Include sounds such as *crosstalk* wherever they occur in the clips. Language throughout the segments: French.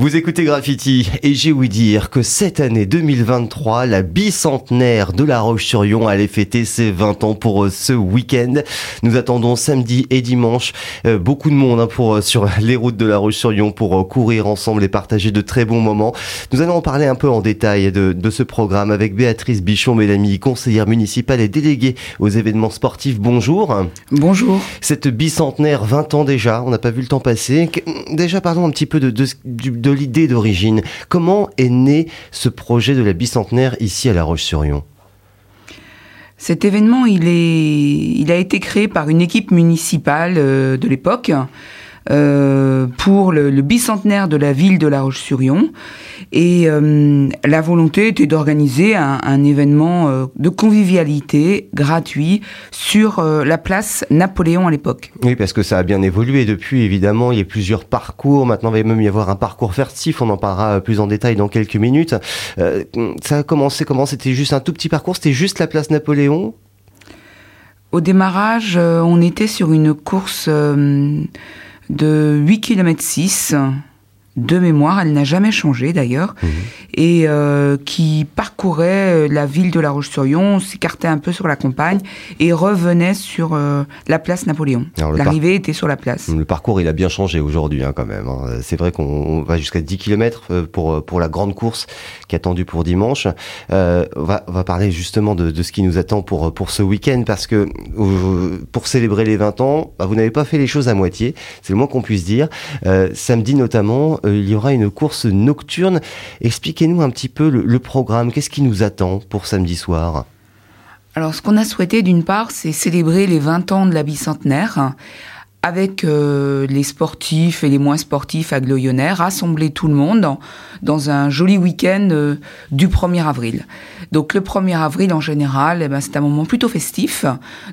Vous écoutez Graffiti et j'ai ouï dire que cette année 2023, la bicentenaire de La Roche-sur-Yon allait fêter ses 20 ans pour euh, ce week-end. Nous attendons samedi et dimanche euh, beaucoup de monde hein, pour, euh, sur les routes de La Roche-sur-Yon pour courir ensemble et partager de très bons moments. Nous allons en parler un peu en détail de, de ce programme avec Béatrice Bichon-Mélanie, conseillère municipale et déléguée aux événements sportifs. Bonjour. Bonjour. Cette bicentenaire, 20 ans déjà, on n'a pas vu le temps passer. Déjà parlons un petit peu de, de, de de l'idée d'origine. Comment est né ce projet de la bicentenaire ici à La Roche-sur-Yon? Cet événement, il, est, il a été créé par une équipe municipale euh, de l'époque pour le, le, bicentenaire de la ville de La Roche-sur-Yon. Et euh, la volonté était d'organiser un, un, événement euh, de convivialité gratuit sur euh, la place Napoléon à l'époque. Oui, parce que ça a bien évolué depuis, évidemment. Il y a plusieurs parcours. Maintenant, il va même y avoir un parcours festif. On en parlera plus en détail dans quelques minutes. Euh, ça a commencé comment? C'était juste un tout petit parcours? C'était juste la place Napoléon? Au démarrage, euh, on était sur une course euh, de 8 km 6 de mémoire, elle n'a jamais changé d'ailleurs, mmh. et euh, qui parcourait la ville de La Roche-sur-Yon, s'écartait un peu sur la campagne et revenait sur euh, la place Napoléon. L'arrivée était sur la place. Le parcours, il a bien changé aujourd'hui hein, quand même. Hein. C'est vrai qu'on va jusqu'à 10 km euh, pour, pour la grande course qui est attendue pour dimanche. Euh, on, va, on va parler justement de, de, ce qui nous attend pour, pour ce week-end parce que pour célébrer les 20 ans, bah, vous n'avez pas fait les choses à moitié, c'est le moins qu'on puisse dire. samedi notamment, il y aura une course nocturne. Expliquez-nous un petit peu le, le programme. Qu'est-ce qui nous attend pour samedi soir? Alors, ce qu'on a souhaité, d'une part, c'est célébrer les 20 ans de la bicentenaire avec euh, les sportifs et les moins sportifs à Gloyonnaire, rassembler tout le monde dans, un joli week-end euh, du 1er avril. Donc le 1er avril, en général, eh ben, c'est un moment plutôt festif.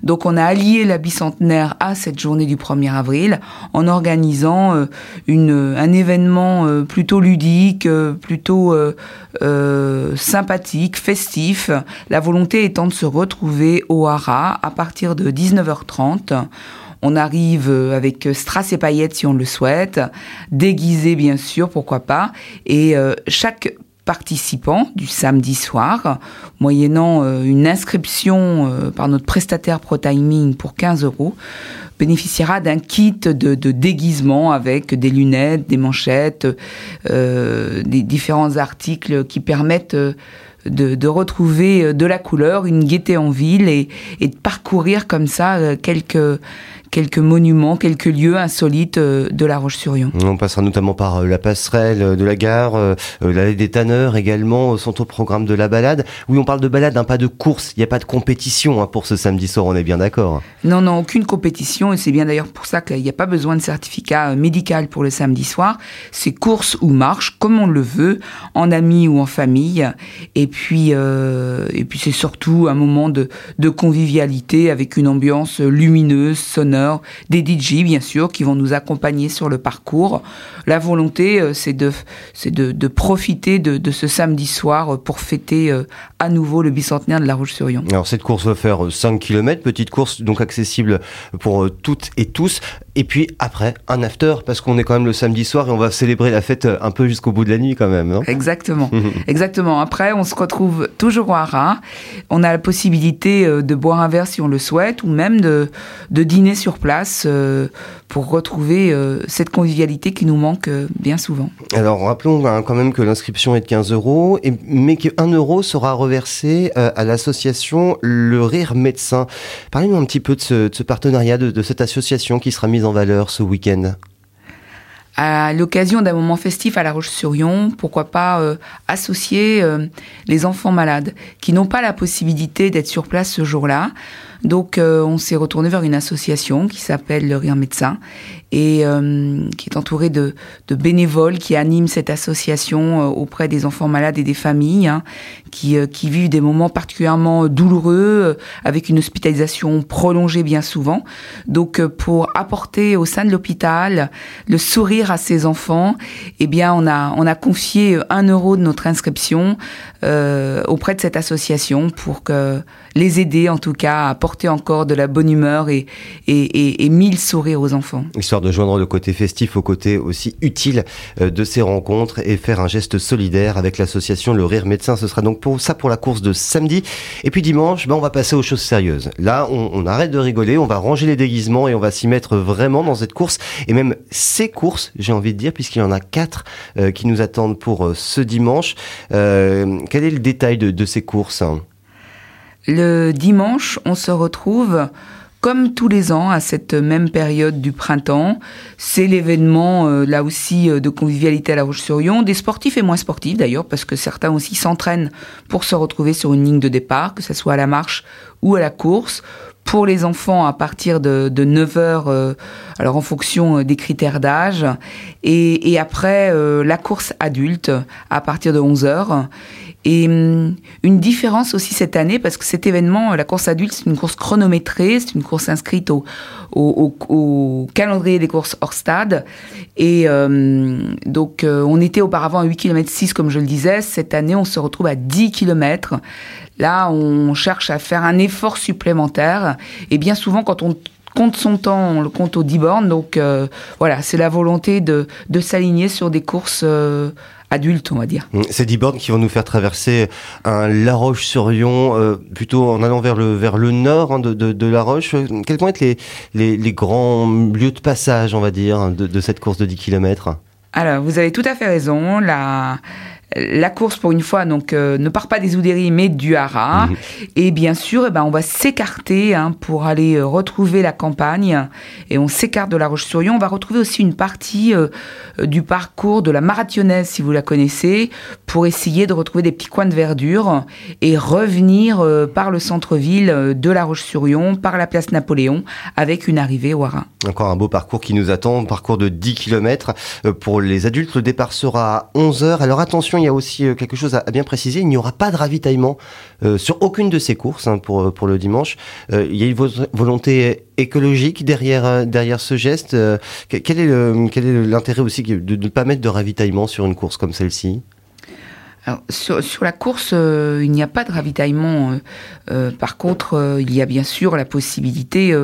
Donc on a allié la bicentenaire à cette journée du 1er avril en organisant euh, une, un événement euh, plutôt ludique, plutôt sympathique, festif. La volonté étant de se retrouver au Hara à partir de 19h30 on arrive avec strass et paillettes si on le souhaite, déguisé bien sûr, pourquoi pas. Et euh, chaque participant du samedi soir, moyennant euh, une inscription euh, par notre prestataire ProTiming pour 15 euros, bénéficiera d'un kit de, de, déguisement avec des lunettes, des manchettes, euh, des différents articles qui permettent de, de, retrouver de la couleur, une gaieté en ville et, et de parcourir comme ça quelques quelques monuments, quelques lieux insolites de La Roche-sur-Yon. On passera notamment par la passerelle de la gare, l'allée des tanneurs également sont au programme de la balade. Oui, on parle de balade, hein, pas de course, il n'y a pas de compétition hein, pour ce samedi soir, on est bien d'accord Non, non, aucune compétition, et c'est bien d'ailleurs pour ça qu'il n'y a pas besoin de certificat médical pour le samedi soir. C'est course ou marche, comme on le veut, en amis ou en famille. Et puis, euh, et puis c'est surtout un moment de, convivialité avec une ambiance lumineuse, sonore, des DJ bien sûr qui vont nous accompagner sur le parcours. La volonté, euh, c'est de, c'est de, profiter de, ce samedi soir pour fêter euh, à nouveau le bicentenaire de La Roche-sur-Yon. Alors cette course va faire 5 km, petite course donc accessible pour euh, toutes et tous. Et puis après, un after, parce qu'on est quand même le samedi soir et on va célébrer la fête un peu jusqu'au bout de la nuit quand même, non? Exactement. Exactement. Après, on se retrouve toujours au Hara. On a la possibilité de boire un verre si on le souhaite, ou même de, de dîner sur place euh, pour retrouver euh, cette convivialité qui nous manque euh, bien souvent. Alors rappelons hein, quand même que l'inscription est de 15 euros, et, mais que 1 euro sera reversé à l'association Le Rire Médecin. Parlez-nous un petit peu de ce, de ce partenariat, de, de cette association qui sera mise en valeur ce week-end à l'occasion d'un moment festif à La Roche-sur-Yon, pourquoi pas euh, associer euh, les enfants malades qui n'ont pas la possibilité d'être sur place ce jour-là. Donc euh, on s'est retourné vers une association qui s'appelle Le Rire Médecin et euh, qui est entourée de, de, bénévoles qui animent cette association euh, auprès des enfants malades et des familles hein, qui, qui, vivent des moments particulièrement douloureux avec une hospitalisation prolongée bien souvent. Donc pour apporter au sein de l'hôpital le sourire à ces enfants, eh bien on a, on a confié un euro de notre inscription auprès de cette association pour que les aider en tout cas à apporter encore de la bonne humeur et, mille sourires aux enfants. Histoire de joindre le côté festif au côté aussi utile euh, de ces rencontres et faire un geste solidaire avec l'association Le Rire Médecin. Ce sera donc pour ça pour la course de samedi. Et puis dimanche, ben, on va passer aux choses sérieuses. Là, on, arrête de rigoler, on va ranger les déguisements et on va s'y mettre vraiment dans cette course et même ces courses, j'ai envie de dire, puisqu'il y en a quatre euh, qui nous attendent pour euh, ce dimanche. Quel est le détail de, de ces courses Le dimanche, on se retrouve comme tous les ans à cette même période du printemps. C'est l'événement là aussi de convivialité à La Roche-sur-Yon, des sportifs et moins sportifs d'ailleurs, parce que certains aussi s'entraînent pour se retrouver sur une ligne de départ, que ce soit à la marche ou à la course, pour les enfants à partir de, de 9 heures, euh, alors en fonction euh, des critères d'âge, et, après euh, la course adulte à partir de 11 heures. Et hum, une différence aussi cette année, parce que cet événement, la course adulte, c'est une course chronométrée, c'est une course inscrite au, au, au, calendrier des courses hors stade. Et hum, donc, on était auparavant à 8 km 6, comme je le disais. Cette année, on se retrouve à 10 km. Là, on cherche à faire un effort supplémentaire. Et bien souvent, quand on compte son temps, on le compte aux 10 bornes. Donc euh, voilà, c'est la volonté de, de s'aligner sur des courses euh, adultes, on va dire. Mmh, ces 10 bornes qui vont nous faire traverser un La Roche-sur-Yon, euh, plutôt en allant vers le, vers le nord hein, de, de, de, La Roche. Quels vont être les, les, les, grands lieux de passage, on va dire, de, de cette course de 10 km Alors, vous avez tout à fait raison. La la course, pour une fois, donc euh, ne part pas des Oudéry, mais du Hara. Mhm. Et bien sûr, eh ben, on va s'écarter hein, pour aller euh, retrouver la campagne. Et on s'écarte de la Roche-sur-Yon. On va retrouver aussi une partie euh, du parcours de la Marathionnaise, si vous la connaissez, pour essayer de retrouver des petits coins de verdure et revenir par le centre-ville de la Roche-sur-Yon, par la place Napoléon, avec une arrivée au Hara. Encore un beau parcours qui nous attend, un parcours de 10 km. Pour les adultes, le départ sera à 11h. Alors attention, il y a aussi euh, quelque chose à, bien préciser. Il n'y aura pas de ravitaillement euh, sur aucune de ces courses hein, pour, pour le dimanche. Euh, il y a une volonté écologique derrière, derrière ce geste. quel est quel est l'intérêt aussi de ne pas mettre de ravitaillement sur une course comme celle-ci? Sur, sur, la course, euh, il n'y a pas de ravitaillement. Euh, euh par contre, il y a bien sûr la possibilité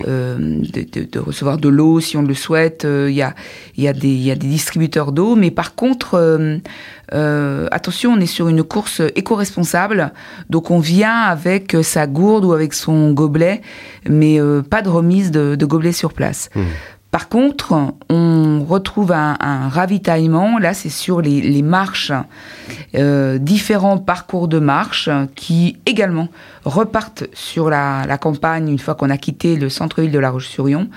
de, recevoir de l'eau si on le souhaite. il, y a, il, y a des, il y a des distributeurs d'eau, mais par contre, attention, on est sur une course éco-responsable, donc on vient avec sa gourde ou avec son gobelet, mais pas de remise de, de gobelet sur place. Mmh. Par contre, on retrouve un, ravitaillement, là c'est sur les, marches, euh, différents parcours de marche qui également repartent sur la, la campagne une fois qu'on a quitté le centre-ville de La Roche-sur-Yon,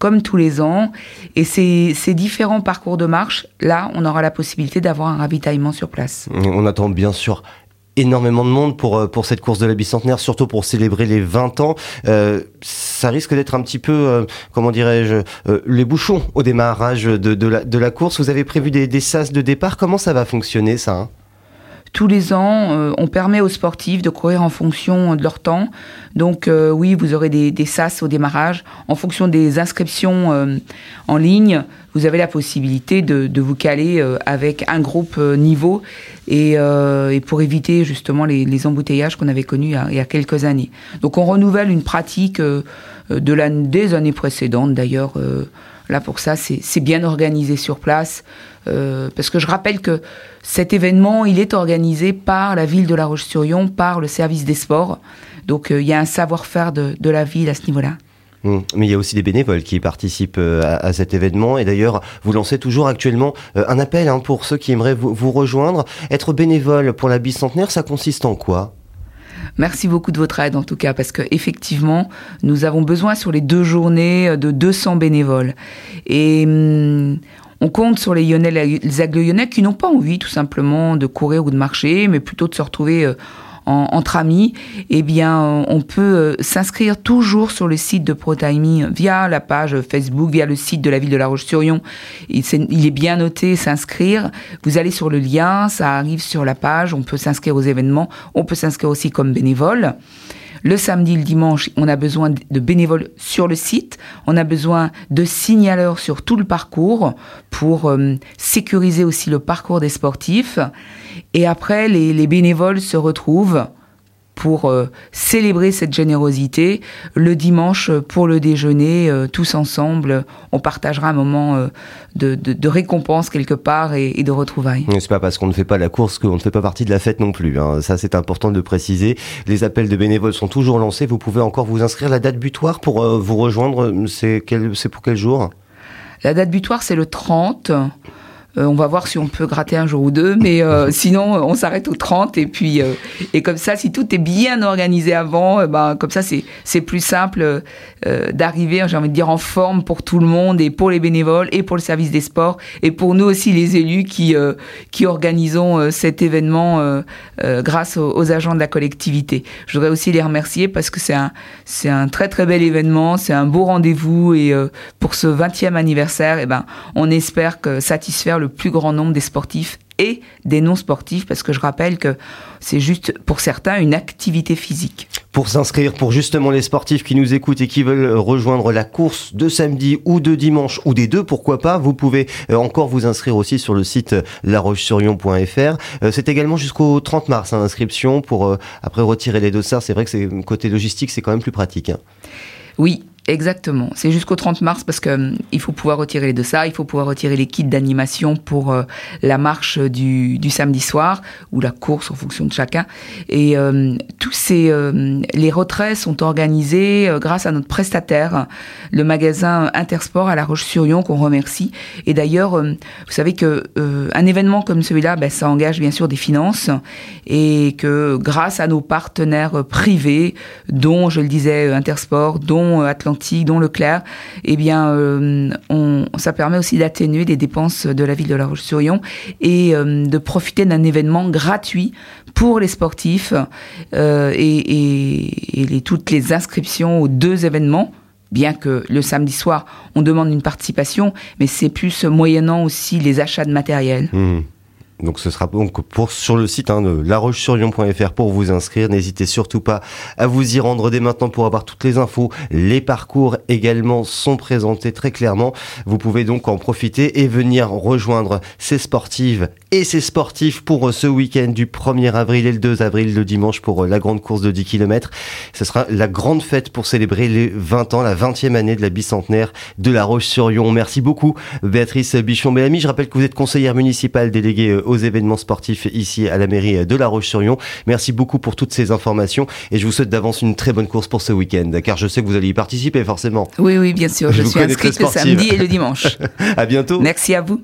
comme tous les ans. Et ces, ces différents parcours de marche, là, on aura la possibilité d'avoir un ravitaillement sur place. On attend bien sûr énormément de monde pour, euh, pour cette course de la bicentenaire, surtout pour célébrer les 20 ans. Euh, ça risque d'être un petit peu, euh, comment dirais-je, euh, les bouchons au démarrage de, de, la, de la course. Vous avez prévu des, des de départ. Comment ça va fonctionner ça hein? Tous les ans, euh, on permet aux sportifs de courir en fonction de leur temps. Donc euh, oui, vous aurez des, des, SAS au démarrage. En fonction des inscriptions euh, en ligne, vous avez la possibilité de, de vous caler avec un groupe niveau et, et, pour éviter justement les, les embouteillages qu'on avait connus il y, a, il y, a, quelques années. Donc on renouvelle une pratique de la, des années précédentes d'ailleurs. Là, pour ça, c'est bien organisé sur place. Euh, parce que je rappelle que cet événement, il est organisé par la ville de La Roche-sur-Yon, par le service des sports. Donc, euh, il y a un savoir-faire de, de, la ville à ce niveau-là. Mmh. Mais il y a aussi des bénévoles qui participent euh, à, à cet événement. Et d'ailleurs, vous lancez toujours actuellement euh, un appel hein, pour ceux qui aimeraient vous, vous rejoindre. Être bénévole pour la bicentenaire, ça consiste en quoi? Merci beaucoup de votre aide en tout cas parce que effectivement nous avons besoin sur les deux journées de 200 bénévoles et hum, on compte sur les Lyonnais, les Aglo-Lyonnais qui n'ont pas envie tout simplement de courir ou de marcher, mais plutôt de se retrouver euh, en, entre amis, eh bien, on peut euh, s'inscrire toujours sur le site de ProTiming via la page Facebook, via le site de la ville de La Roche-sur-Yon. Il, il, est bien noté, s'inscrire. Vous allez sur le lien, ça arrive sur la page, on peut s'inscrire aux événements, on peut s'inscrire aussi comme bénévole. Le samedi, le dimanche, on a besoin de bénévoles sur le site. On a besoin de signaleurs sur tout le parcours pour euh, sécuriser aussi le parcours des sportifs. Et après, les, les bénévoles se retrouvent pour célébrer cette générosité. Le dimanche, pour le déjeuner, tous ensemble, on partagera un moment de, récompense quelque part et, de retrouvailles. C'est pas parce qu'on ne fait pas la course qu'on ne fait pas partie de la fête non plus. Hein. Ça, c'est important de préciser. Les appels de bénévoles sont toujours lancés. Vous pouvez encore vous inscrire. La date butoir pour vous rejoindre, c'est pour quel jour? La date butoir, c'est le 30. Euh, on va voir si on peut gratter un jour ou deux, mais euh, *laughs* sinon on s'arrête au 30 et puis euh, et comme ça, si tout est bien organisé avant, ben comme ça c'est c'est plus simple d'arriver, j'ai envie de dire en forme pour tout le monde et pour les bénévoles et pour le service des sports et pour nous aussi les élus qui qui organisons cet événement grâce aux, agents de la collectivité. Je voudrais aussi les remercier parce que c'est un c'est un très très bel événement, c'est un beau rendez-vous et pour ce 20e anniversaire, et eh ben on espère que satisfaire le plus grand nombre des sportifs et des non-sportifs, parce que je rappelle que c'est juste pour certains une activité physique. Pour s'inscrire, pour justement les sportifs qui nous écoutent et qui veulent rejoindre la course de samedi ou de dimanche ou des deux, pourquoi pas, vous pouvez euh, encore vous inscrire aussi sur le site euh, laroche-sur-yon.fr. Euh, c'est également jusqu'au 30 mars, hein, l'inscription pour après retirer les dossards. C'est vrai que c'est côté logistique, c'est quand même plus pratique. Hein. Oui, Exactement. C'est jusqu'au 30 mars parce que hum, il faut pouvoir retirer les ça, il faut pouvoir retirer les kits d'animation pour euh, la marche du, samedi soir ou la course en fonction de chacun. Et hum, tous ces les retraits sont organisés euh, grâce à notre prestataire, le magasin Intersport à La Roche-sur-Yon qu'on remercie. Et d'ailleurs, vous savez que euh, un événement comme celui-là, ben, ça engage bien sûr des finances et que grâce à nos partenaires privés, dont je le disais Intersport, dont Atlantique dont Leclerc, eh bien, euh, ça permet aussi d'atténuer les dépenses de la ville de La Roche-sur-Yon et euh, de profiter d'un événement gratuit pour les sportifs euh, et, et, toutes les inscriptions aux deux événements bien que le samedi soir, on demande une participation, mais c'est plus moyennant aussi les achats de matériel. Mmh. Donc ce sera donc sur le site hein, de laroche-sur-yon.fr pour vous inscrire. N'hésitez surtout pas à vous y rendre dès maintenant pour avoir toutes les infos. Les parcours également sont présentés très clairement. Vous pouvez donc en profiter et venir rejoindre ces sportives et ces sportifs pour ce week-end du 1er avril et le 2 avril, le dimanche pour la grande course de 10 km. Ce sera la grande fête pour célébrer les 20 ans, la 20e année de la bicentenaire de La Roche-sur-Yon. Merci beaucoup Béatrice Bichon-Bellamy. Je rappelle que vous êtes conseillère municipale déléguée aux événements sportifs ici à la mairie de La Roche-sur-Yon. Merci beaucoup pour toutes ces informations et je vous souhaite d'avance une très bonne course pour ce week-end, car je sais que vous allez y participer forcément. Oui, oui, bien sûr. Je, suis inscrite le samedi et le dimanche. *laughs* à bientôt. Merci à vous.